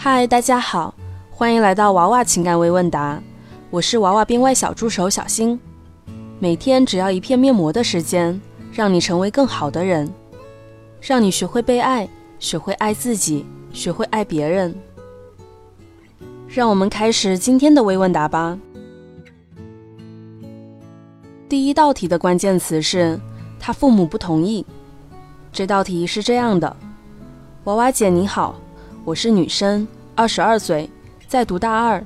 嗨，大家好，欢迎来到娃娃情感微问答，我是娃娃编外小助手小新。每天只要一片面膜的时间，让你成为更好的人，让你学会被爱，学会爱自己，学会爱别人。让我们开始今天的微问答吧。第一道题的关键词是他父母不同意。这道题是这样的：娃娃姐你好。我是女生，二十二岁，在读大二。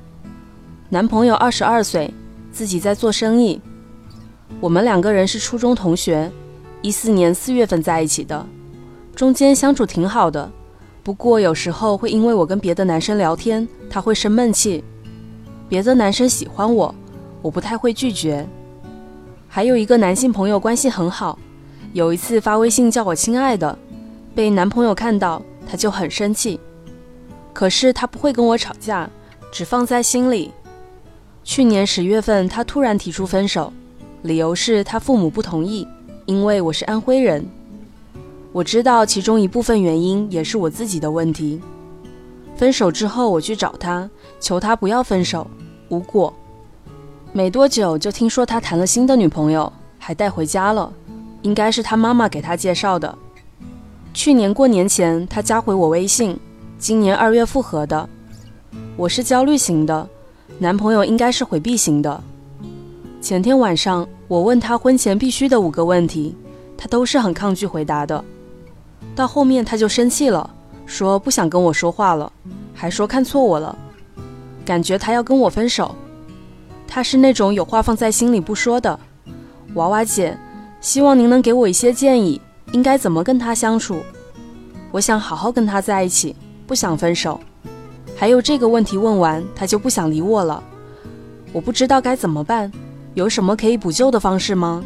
男朋友二十二岁，自己在做生意。我们两个人是初中同学，一四年四月份在一起的，中间相处挺好的。不过有时候会因为我跟别的男生聊天，他会生闷气。别的男生喜欢我，我不太会拒绝。还有一个男性朋友关系很好，有一次发微信叫我亲爱的，被男朋友看到，他就很生气。可是他不会跟我吵架，只放在心里。去年十月份，他突然提出分手，理由是他父母不同意，因为我是安徽人。我知道其中一部分原因也是我自己的问题。分手之后，我去找他，求他不要分手，无果。没多久就听说他谈了新的女朋友，还带回家了，应该是他妈妈给他介绍的。去年过年前，他加回我微信。今年二月复合的，我是焦虑型的，男朋友应该是回避型的。前天晚上我问他婚前必须的五个问题，他都是很抗拒回答的。到后面他就生气了，说不想跟我说话了，还说看错我了，感觉他要跟我分手。他是那种有话放在心里不说的。娃娃姐，希望您能给我一些建议，应该怎么跟他相处？我想好好跟他在一起。不想分手，还有这个问题问完，他就不想理我了。我不知道该怎么办，有什么可以补救的方式吗？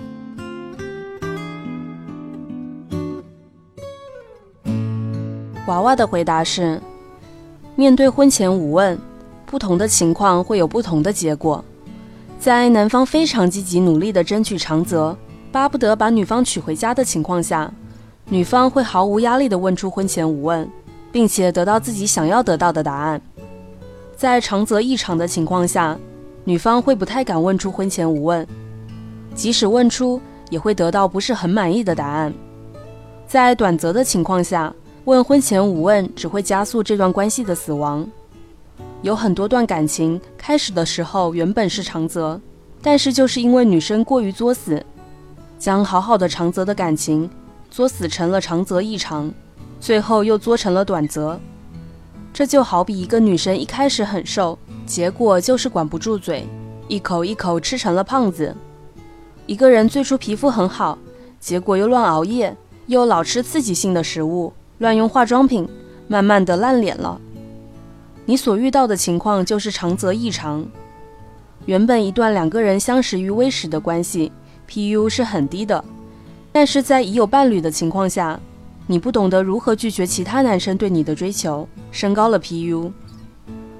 娃娃的回答是：面对婚前五问，不同的情况会有不同的结果。在男方非常积极努力的争取长泽，巴不得把女方娶回家的情况下，女方会毫无压力的问出婚前五问。并且得到自己想要得到的答案。在长则异常的情况下，女方会不太敢问出婚前无问，即使问出，也会得到不是很满意的答案。在短则的情况下，问婚前无问只会加速这段关系的死亡。有很多段感情开始的时候原本是长则，但是就是因为女生过于作死，将好好的长则的感情作死成了长则异常。最后又作成了短则，这就好比一个女生一开始很瘦，结果就是管不住嘴，一口一口吃成了胖子；一个人最初皮肤很好，结果又乱熬夜，又老吃刺激性的食物，乱用化妆品，慢慢的烂脸了。你所遇到的情况就是长则异常。原本一段两个人相识于微时的关系，PU 是很低的，但是在已有伴侣的情况下。你不懂得如何拒绝其他男生对你的追求，升高了 PU；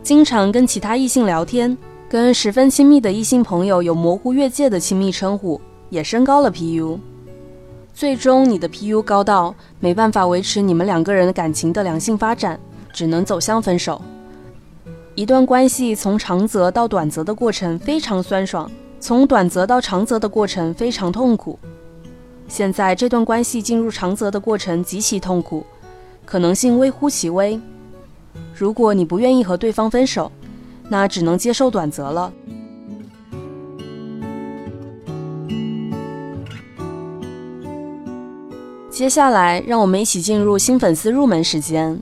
经常跟其他异性聊天，跟十分亲密的异性朋友有模糊越界的亲密称呼，也升高了 PU。最终，你的 PU 高到没办法维持你们两个人感情的良性发展，只能走向分手。一段关系从长则到短则的过程非常酸爽，从短则到长则的过程非常痛苦。现在这段关系进入长则的过程极其痛苦，可能性微乎其微。如果你不愿意和对方分手，那只能接受短则了。接下来，让我们一起进入新粉丝入门时间。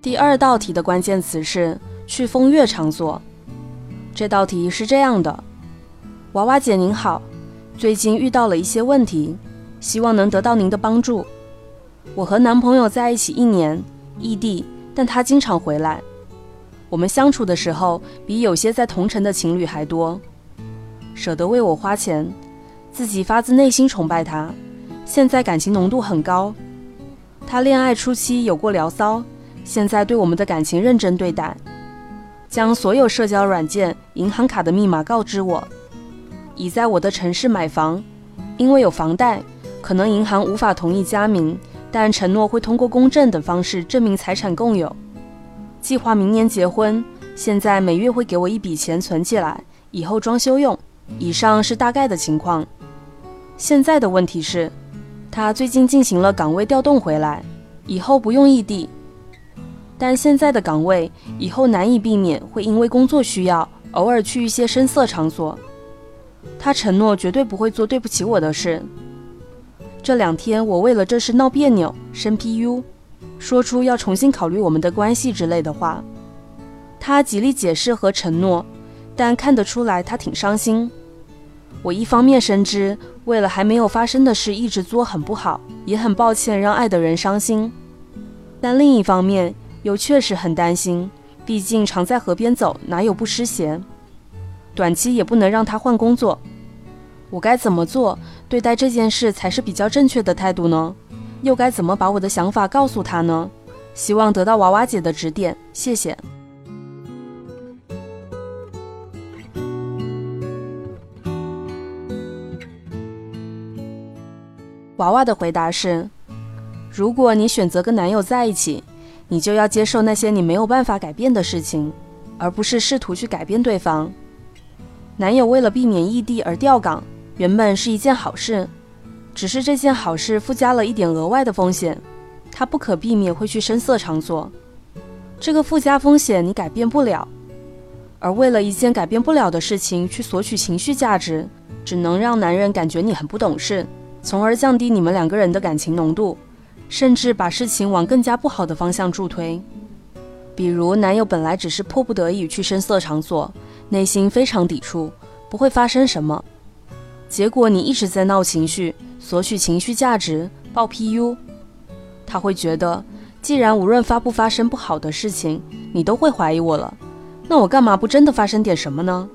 第二道题的关键词是去风月场所。这道题是这样的：娃娃姐您好。最近遇到了一些问题，希望能得到您的帮助。我和男朋友在一起一年，异地，但他经常回来。我们相处的时候比有些在同城的情侣还多，舍得为我花钱，自己发自内心崇拜他。现在感情浓度很高。他恋爱初期有过聊骚，现在对我们的感情认真对待，将所有社交软件、银行卡的密码告知我。已在我的城市买房，因为有房贷，可能银行无法同意加名，但承诺会通过公证等方式证明财产共有。计划明年结婚，现在每月会给我一笔钱存起来，以后装修用。以上是大概的情况。现在的问题是，他最近进行了岗位调动回来，以后不用异地。但现在的岗位以后难以避免会因为工作需要偶尔去一些声色场所。他承诺绝对不会做对不起我的事。这两天我为了这事闹别扭，生 PU，说出要重新考虑我们的关系之类的话。他极力解释和承诺，但看得出来他挺伤心。我一方面深知为了还没有发生的事一直作很不好，也很抱歉让爱的人伤心，但另一方面。又确实很担心，毕竟常在河边走，哪有不湿鞋？短期也不能让他换工作。我该怎么做对待这件事才是比较正确的态度呢？又该怎么把我的想法告诉他呢？希望得到娃娃姐的指点，谢谢。娃娃的回答是：如果你选择跟男友在一起。你就要接受那些你没有办法改变的事情，而不是试图去改变对方。男友为了避免异地而调岗，原本是一件好事，只是这件好事附加了一点额外的风险，他不可避免会去声色场所。这个附加风险你改变不了，而为了一件改变不了的事情去索取情绪价值，只能让男人感觉你很不懂事，从而降低你们两个人的感情浓度。甚至把事情往更加不好的方向助推，比如男友本来只是迫不得已去声色场所，内心非常抵触，不会发生什么。结果你一直在闹情绪，索取情绪价值，爆 PU，他会觉得，既然无论发不发生不好的事情，你都会怀疑我了，那我干嘛不真的发生点什么呢？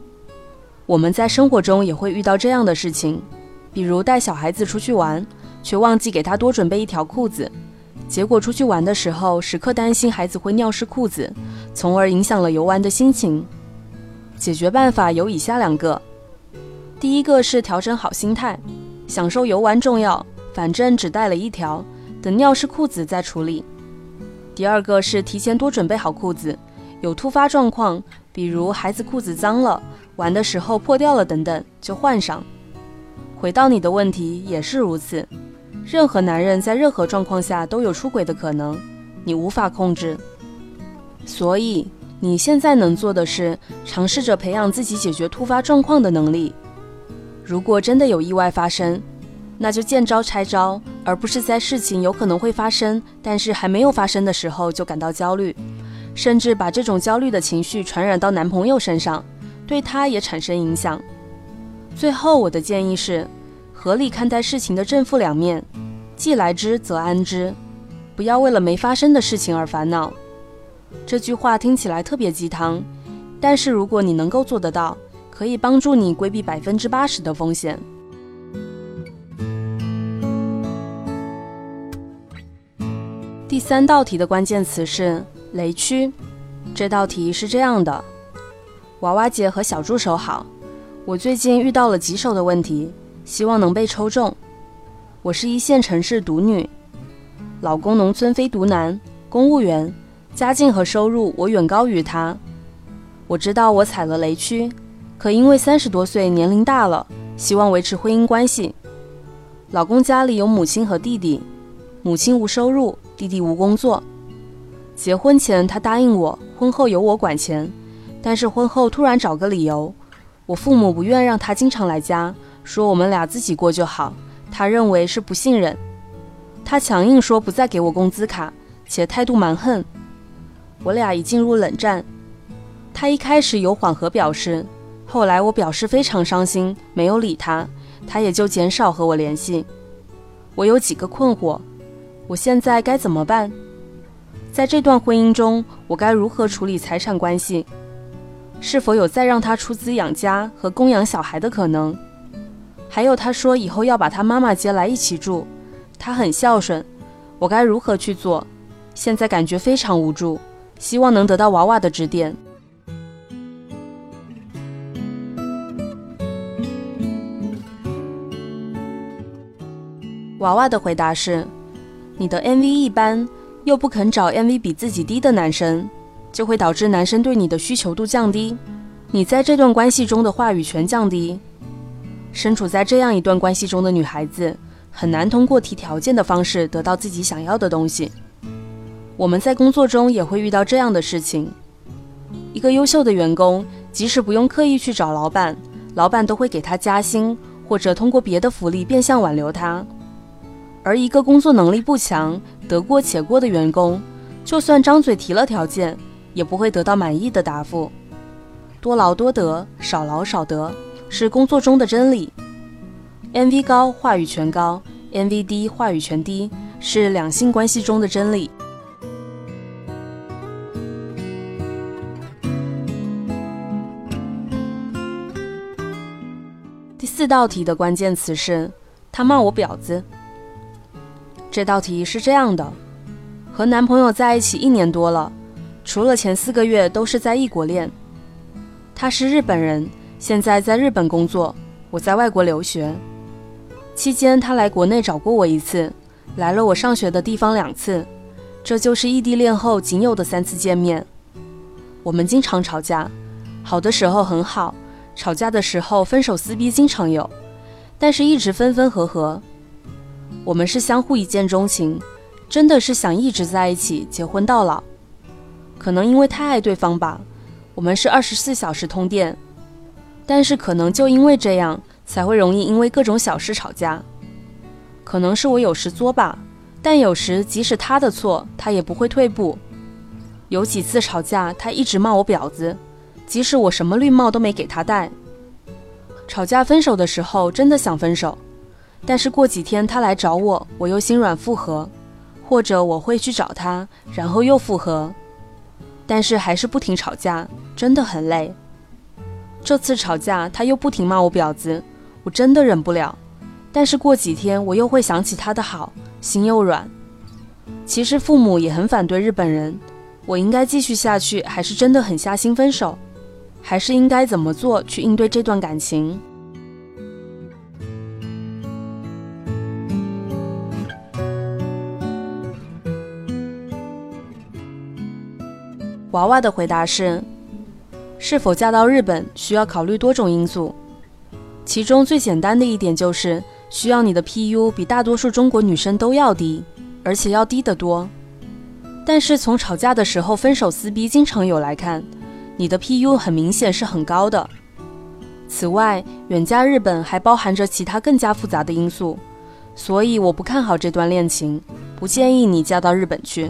我们在生活中也会遇到这样的事情，比如带小孩子出去玩。却忘记给他多准备一条裤子，结果出去玩的时候，时刻担心孩子会尿湿裤子，从而影响了游玩的心情。解决办法有以下两个：第一个是调整好心态，享受游玩重要，反正只带了一条，等尿湿裤子再处理；第二个是提前多准备好裤子，有突发状况，比如孩子裤子脏了，玩的时候破掉了等等，就换上。回到你的问题，也是如此。任何男人在任何状况下都有出轨的可能，你无法控制。所以你现在能做的是尝试着培养自己解决突发状况的能力。如果真的有意外发生，那就见招拆招，而不是在事情有可能会发生，但是还没有发生的时候就感到焦虑，甚至把这种焦虑的情绪传染到男朋友身上，对他也产生影响。最后，我的建议是。合理看待事情的正负两面，既来之则安之，不要为了没发生的事情而烦恼。这句话听起来特别鸡汤，但是如果你能够做得到，可以帮助你规避百分之八十的风险。第三道题的关键词是雷区。这道题是这样的：娃娃姐和小助手好，我最近遇到了棘手的问题。希望能被抽中。我是一线城市独女，老公农村非独男，公务员，家境和收入我远高于他。我知道我踩了雷区，可因为三十多岁年龄大了，希望维持婚姻关系。老公家里有母亲和弟弟，母亲无收入，弟弟无工作。结婚前他答应我，婚后由我管钱，但是婚后突然找个理由，我父母不愿让他经常来家。说我们俩自己过就好，他认为是不信任，他强硬说不再给我工资卡，且态度蛮横。我俩已进入冷战。他一开始有缓和表示，后来我表示非常伤心，没有理他，他也就减少和我联系。我有几个困惑，我现在该怎么办？在这段婚姻中，我该如何处理财产关系？是否有再让他出资养家和供养小孩的可能？还有，他说以后要把他妈妈接来一起住，他很孝顺，我该如何去做？现在感觉非常无助，希望能得到娃娃的指点。娃娃的回答是：你的 MV 一般，又不肯找 MV 比自己低的男生，就会导致男生对你的需求度降低，你在这段关系中的话语权降低。身处在这样一段关系中的女孩子，很难通过提条件的方式得到自己想要的东西。我们在工作中也会遇到这样的事情：一个优秀的员工，即使不用刻意去找老板，老板都会给他加薪，或者通过别的福利变相挽留他；而一个工作能力不强、得过且过的员工，就算张嘴提了条件，也不会得到满意的答复。多劳多得，少劳少得。是工作中的真理。；M V 高，话语权高，M V 低，话语权低，是两性关系中的真理。四道题的关键词是“他骂我婊子”。这道题是这样的：和男朋友在一起一年多了，除了前四个月都是在异国恋。他是日本人。现在在日本工作，我在外国留学。期间他来国内找过我一次，来了我上学的地方两次，这就是异地恋后仅有的三次见面。我们经常吵架，好的时候很好，吵架的时候分手撕逼经常有，但是一直分分合合。我们是相互一见钟情，真的是想一直在一起，结婚到老。可能因为太爱对方吧，我们是二十四小时通电。但是可能就因为这样，才会容易因为各种小事吵架。可能是我有时作吧，但有时即使他的错，他也不会退步。有几次吵架，他一直骂我婊子，即使我什么绿帽都没给他戴。吵架分手的时候，真的想分手，但是过几天他来找我，我又心软复合，或者我会去找他，然后又复合，但是还是不停吵架，真的很累。这次吵架，他又不停骂我婊子，我真的忍不了。但是过几天，我又会想起他的好，心又软。其实父母也很反对日本人，我应该继续下去，还是真的狠下心分手？还是应该怎么做去应对这段感情？娃娃的回答是。是否嫁到日本需要考虑多种因素，其中最简单的一点就是需要你的 PU 比大多数中国女生都要低，而且要低得多。但是从吵架的时候分手撕逼经常有来看，你的 PU 很明显是很高的。此外，远嫁日本还包含着其他更加复杂的因素，所以我不看好这段恋情，不建议你嫁到日本去。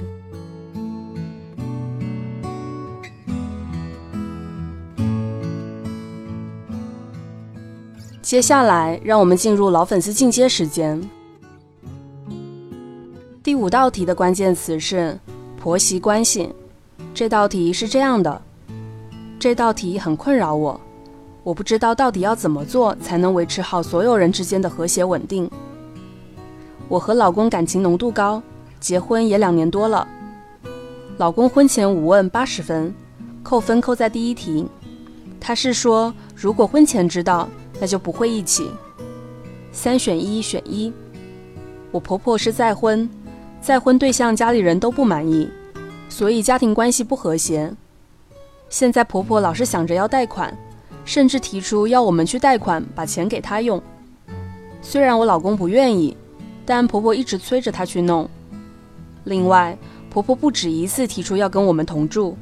接下来，让我们进入老粉丝进阶时间。第五道题的关键词是婆媳关系。这道题是这样的，这道题很困扰我，我不知道到底要怎么做才能维持好所有人之间的和谐稳定。我和老公感情浓度高，结婚也两年多了。老公婚前五问八十分，扣分扣在第一题。他是说，如果婚前知道。那就不会一起，三选一选一。我婆婆是再婚，再婚对象家里人都不满意，所以家庭关系不和谐。现在婆婆老是想着要贷款，甚至提出要我们去贷款把钱给她用。虽然我老公不愿意，但婆婆一直催着他去弄。另外，婆婆不止一次提出要跟我们同住，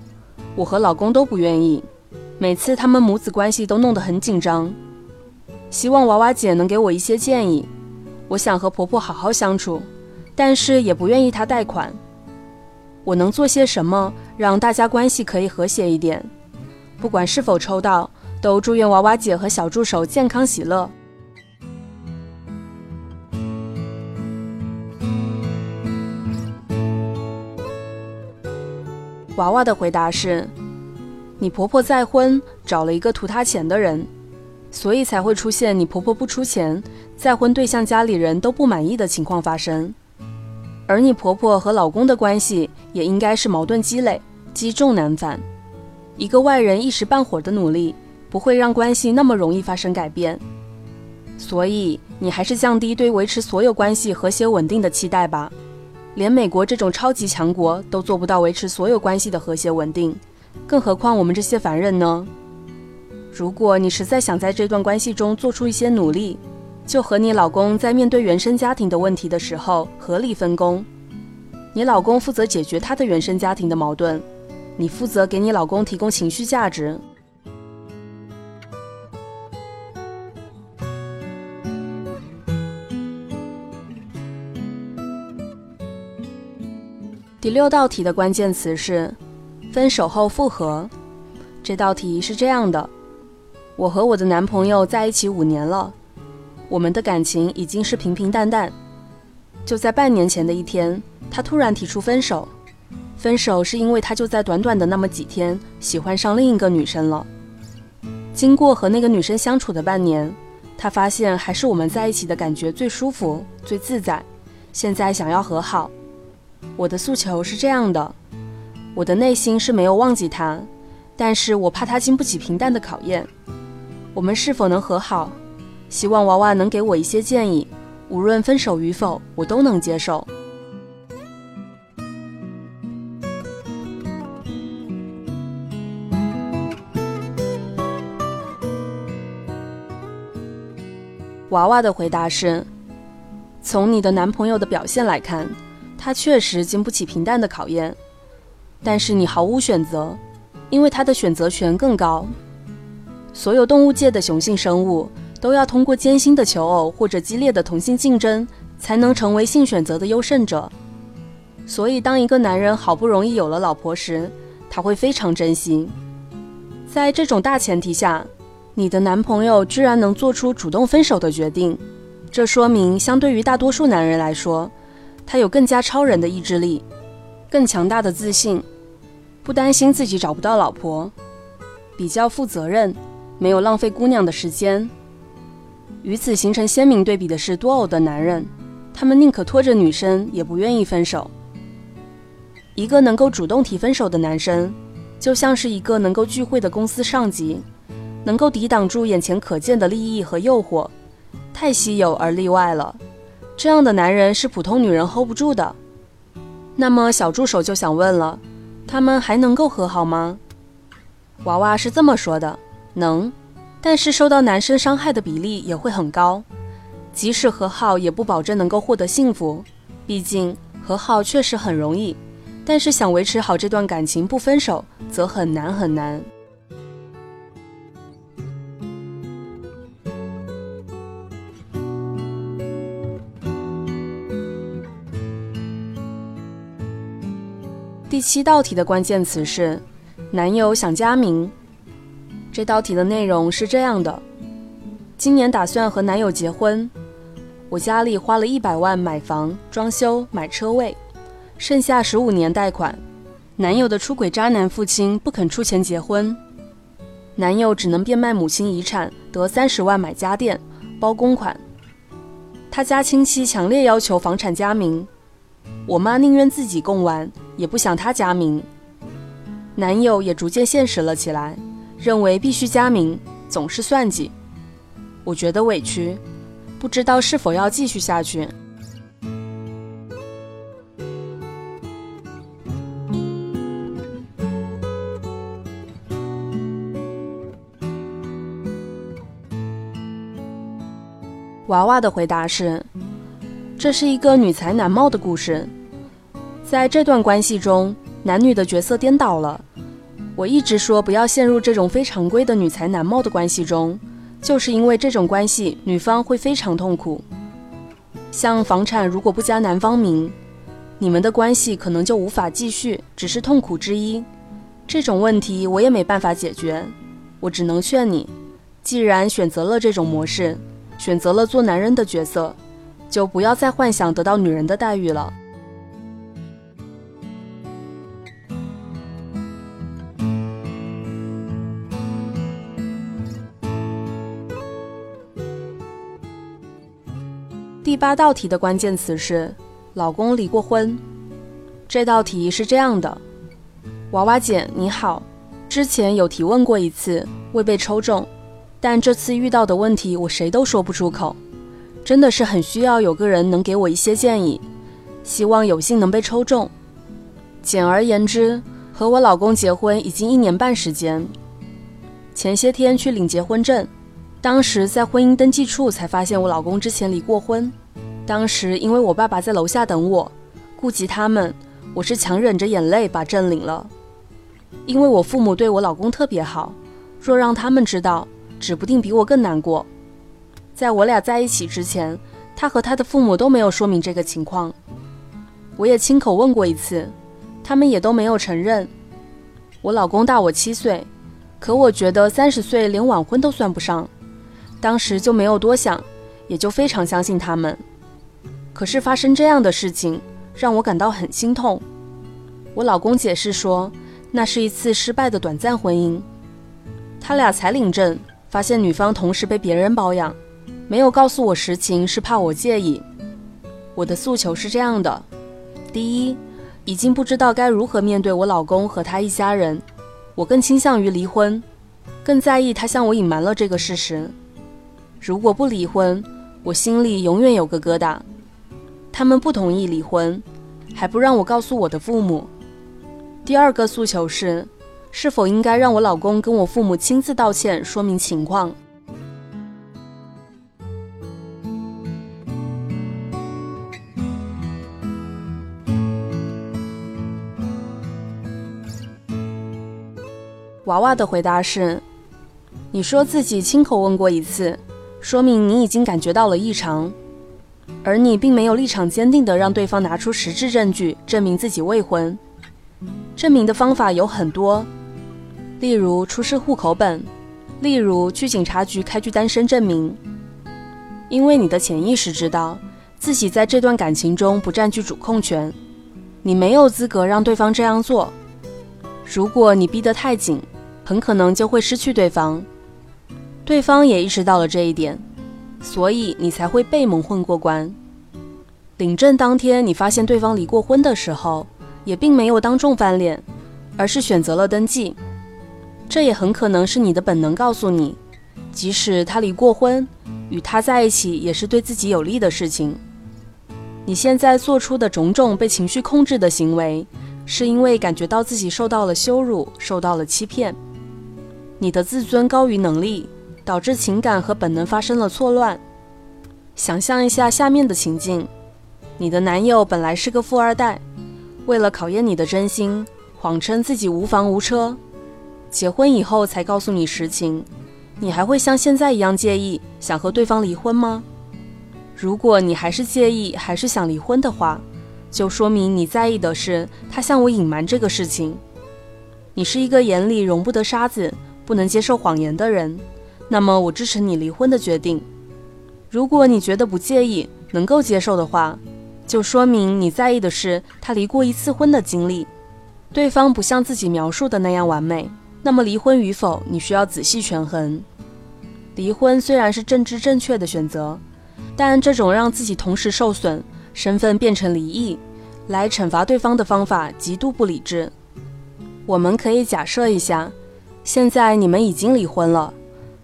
我和老公都不愿意。每次他们母子关系都弄得很紧张。希望娃娃姐能给我一些建议。我想和婆婆好好相处，但是也不愿意她贷款。我能做些什么，让大家关系可以和谐一点？不管是否抽到，都祝愿娃娃姐和小助手健康喜乐。娃娃的回答是：你婆婆再婚，找了一个图她钱的人。所以才会出现你婆婆不出钱，再婚对象家里人都不满意的情况发生，而你婆婆和老公的关系也应该是矛盾积累，积重难返。一个外人一时半会儿的努力，不会让关系那么容易发生改变。所以你还是降低对维持所有关系和谐稳定的期待吧。连美国这种超级强国都做不到维持所有关系的和谐稳定，更何况我们这些凡人呢？如果你实在想在这段关系中做出一些努力，就和你老公在面对原生家庭的问题的时候合理分工。你老公负责解决他的原生家庭的矛盾，你负责给你老公提供情绪价值。第六道题的关键词是分手后复合。这道题是这样的：我和我的男朋友在一起五年了，我们的感情已经是平平淡淡。就在半年前的一天，他突然提出分手。分手是因为他就在短短的那么几天喜欢上另一个女生了。经过和那个女生相处的半年，他发现还是我们在一起的感觉最舒服、最自在。现在想要和好。我的诉求是这样的，我的内心是没有忘记他，但是我怕他经不起平淡的考验。我们是否能和好？希望娃娃能给我一些建议，无论分手与否，我都能接受。娃娃的回答是：从你的男朋友的表现来看。他确实经不起平淡的考验，但是你毫无选择，因为他的选择权更高。所有动物界的雄性生物都要通过艰辛的求偶或者激烈的同性竞争，才能成为性选择的优胜者。所以，当一个男人好不容易有了老婆时，他会非常珍惜。在这种大前提下，你的男朋友居然能做出主动分手的决定，这说明相对于大多数男人来说。他有更加超人的意志力，更强大的自信，不担心自己找不到老婆，比较负责任，没有浪费姑娘的时间。与此形成鲜明对比的是多偶的男人，他们宁可拖着女生，也不愿意分手。一个能够主动提分手的男生，就像是一个能够聚会的公司上级，能够抵挡住眼前可见的利益和诱惑，太稀有而例外了。这样的男人是普通女人 hold 不住的。那么小助手就想问了，他们还能够和好吗？娃娃是这么说的：能，但是受到男生伤害的比例也会很高。即使和好，也不保证能够获得幸福。毕竟和好确实很容易，但是想维持好这段感情不分手，则很难很难。第七道题的关键词是男友想加名。这道题的内容是这样的：今年打算和男友结婚，我家里花了一百万买房、装修、买车位，剩下十五年贷款。男友的出轨渣男父亲不肯出钱结婚，男友只能变卖母亲遗产得三十万买家电，包公款。他家亲戚强烈要求房产加名。我妈宁愿自己供完，也不想他加名。男友也逐渐现实了起来，认为必须加名，总是算计。我觉得委屈，不知道是否要继续下去。娃娃的回答是。这是一个女才男貌的故事，在这段关系中，男女的角色颠倒了。我一直说不要陷入这种非常规的女才男貌的关系中，就是因为这种关系女方会非常痛苦。像房产如果不加男方名，你们的关系可能就无法继续，只是痛苦之一。这种问题我也没办法解决，我只能劝你，既然选择了这种模式，选择了做男人的角色。就不要再幻想得到女人的待遇了。八道题的关键词是“老公离过婚”。这道题是这样的：娃娃姐你好，之前有提问过一次，未被抽中，但这次遇到的问题我谁都说不出口。真的是很需要有个人能给我一些建议，希望有幸能被抽中。简而言之，和我老公结婚已经一年半时间，前些天去领结婚证，当时在婚姻登记处才发现我老公之前离过婚。当时因为我爸爸在楼下等我，顾及他们，我是强忍着眼泪把证领了。因为我父母对我老公特别好，若让他们知道，指不定比我更难过。在我俩在一起之前，他和他的父母都没有说明这个情况。我也亲口问过一次，他们也都没有承认。我老公大我七岁，可我觉得三十岁连晚婚都算不上，当时就没有多想，也就非常相信他们。可是发生这样的事情，让我感到很心痛。我老公解释说，那是一次失败的短暂婚姻。他俩才领证，发现女方同时被别人包养，没有告诉我实情，是怕我介意。我的诉求是这样的：第一，已经不知道该如何面对我老公和他一家人，我更倾向于离婚，更在意他向我隐瞒了这个事实。如果不离婚，我心里永远有个疙瘩。他们不同意离婚，还不让我告诉我的父母。第二个诉求是，是否应该让我老公跟我父母亲自道歉，说明情况。娃娃的回答是：你说自己亲口问过一次，说明你已经感觉到了异常。而你并没有立场坚定的让对方拿出实质证据证明自己未婚，证明的方法有很多，例如出示户口本，例如去警察局开具单身证明。因为你的潜意识知道自己在这段感情中不占据主控权，你没有资格让对方这样做。如果你逼得太紧，很可能就会失去对方。对方也意识到了这一点。所以你才会被蒙混过关。领证当天，你发现对方离过婚的时候，也并没有当众翻脸，而是选择了登记。这也很可能是你的本能告诉你，即使他离过婚，与他在一起也是对自己有利的事情。你现在做出的种种被情绪控制的行为，是因为感觉到自己受到了羞辱，受到了欺骗。你的自尊高于能力。导致情感和本能发生了错乱。想象一下下面的情境：你的男友本来是个富二代，为了考验你的真心，谎称自己无房无车，结婚以后才告诉你实情，你还会像现在一样介意，想和对方离婚吗？如果你还是介意，还是想离婚的话，就说明你在意的是他向我隐瞒这个事情。你是一个眼里容不得沙子、不能接受谎言的人。那么我支持你离婚的决定。如果你觉得不介意，能够接受的话，就说明你在意的是他离过一次婚的经历，对方不像自己描述的那样完美。那么离婚与否，你需要仔细权衡。离婚虽然是政治正确的选择，但这种让自己同时受损、身份变成离异，来惩罚对方的方法极度不理智。我们可以假设一下，现在你们已经离婚了。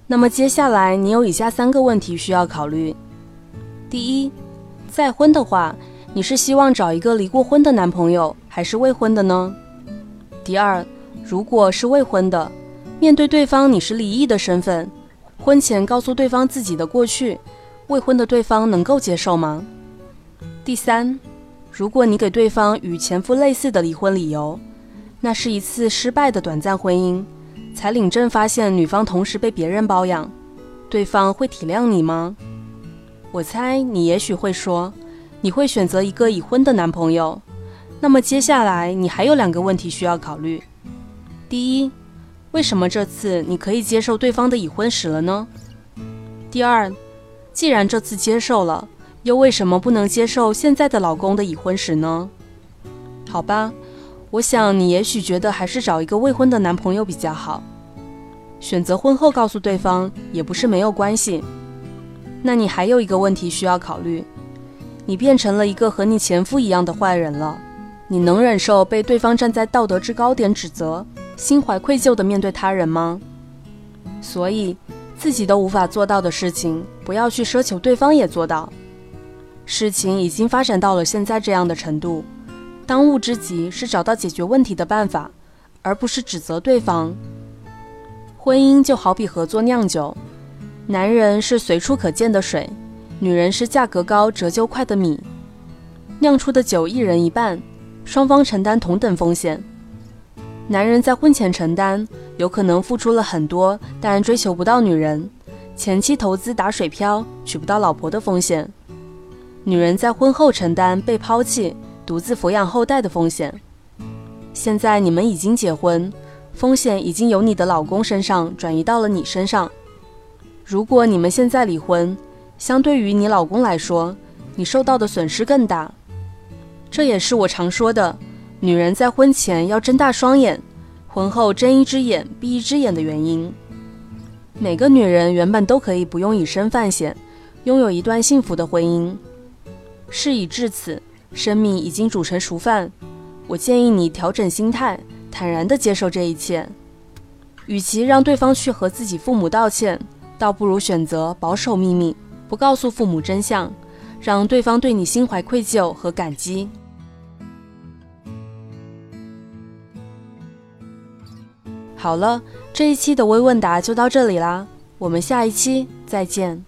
那么接下来你有以下三个问题需要考虑：第一，再婚的话，你是希望找一个离过婚的男朋友，还是未婚的呢？第二，如果是未婚的，面对对方你是离异的身份，婚前告诉对方自己的过去，未婚的对方能够接受吗？第三，如果你给对方与前夫类似的离婚理由，那是一次失败的短暂婚姻。才领证发现女方同时被别人包养，对方会体谅你吗？我猜你也许会说，你会选择一个已婚的男朋友。那么接下来你还有两个问题需要考虑：第一，为什么这次你可以接受对方的已婚史了呢？第二，既然这次接受了，又为什么不能接受现在的老公的已婚史呢？好吧。我想你也许觉得还是找一个未婚的男朋友比较好，选择婚后告诉对方也不是没有关系。那你还有一个问题需要考虑：你变成了一个和你前夫一样的坏人了，你能忍受被对方站在道德制高点指责，心怀愧疚地面对他人吗？所以，自己都无法做到的事情，不要去奢求对方也做到。事情已经发展到了现在这样的程度。当务之急是找到解决问题的办法，而不是指责对方。婚姻就好比合作酿酒，男人是随处可见的水，女人是价格高、折旧快的米。酿出的酒一人一半，双方承担同等风险。男人在婚前承担，有可能付出了很多，但追求不到女人，前期投资打水漂，娶不到老婆的风险；女人在婚后承担被抛弃、独自抚养后代的风险。现在你们已经结婚，风险已经由你的老公身上转移到了你身上。如果你们现在离婚，相对于你老公来说，你受到的损失更大。这也是我常说的。女人在婚前要睁大双眼，婚后睁一只眼闭一只眼的原因。每个女人原本都可以不用以身犯险，拥有一段幸福的婚姻。事已至此，生米已经煮成熟饭，我建议你调整心态，坦然地接受这一切。与其让对方去和自己父母道歉，倒不如选择保守秘密，不告诉父母真相，让对方对你心怀愧疚和感激。好了，这一期的微问答就到这里啦，我们下一期再见。